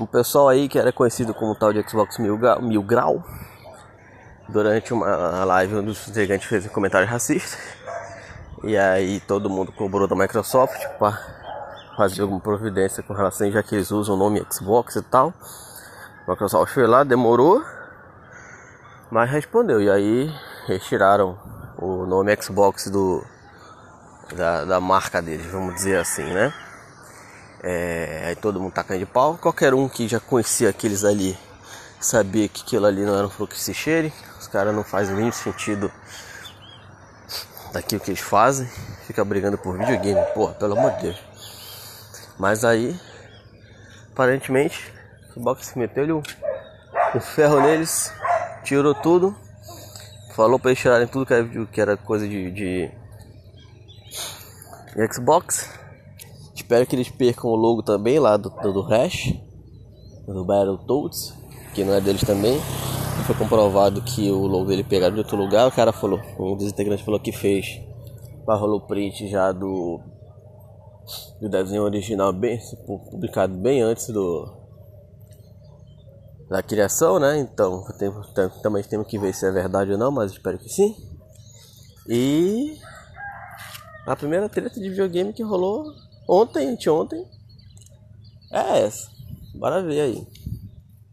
um pessoal aí que era conhecido como tal de Xbox Mil, Grau, Mil Grau durante uma live um dos integrantes fez um comentário racista e aí todo mundo cobrou da Microsoft para fazer alguma providência com relação já que eles usam o nome Xbox e tal. A Microsoft foi lá, demorou, mas respondeu e aí eles tiraram o nome Xbox do da, da marca deles, vamos dizer assim, né? É, aí todo mundo tacando de pau. Qualquer um que já conhecia aqueles ali sabia que aquilo ali não era um que se cheire. Os caras não fazem nenhum sentido daquilo que eles fazem. Fica brigando por videogame, porra, pelo amor de Deus. Mas aí, aparentemente, o Xbox meteu-lhe um, um ferro neles, tirou tudo, falou para eles tirarem tudo que era, que era coisa de, de Xbox Espero que eles percam o logo também lá do, do, do Hash, do Battletoads, que não é deles também. Foi comprovado que o logo dele pegaram de outro lugar. O cara falou, um dos integrantes falou que fez o print já do, do desenho original, bem publicado bem antes do da criação, né? Então também temos que ver se é verdade ou não, mas espero que sim. E a primeira treta de videogame que rolou Ontem, anteontem. É essa. Bora ver aí.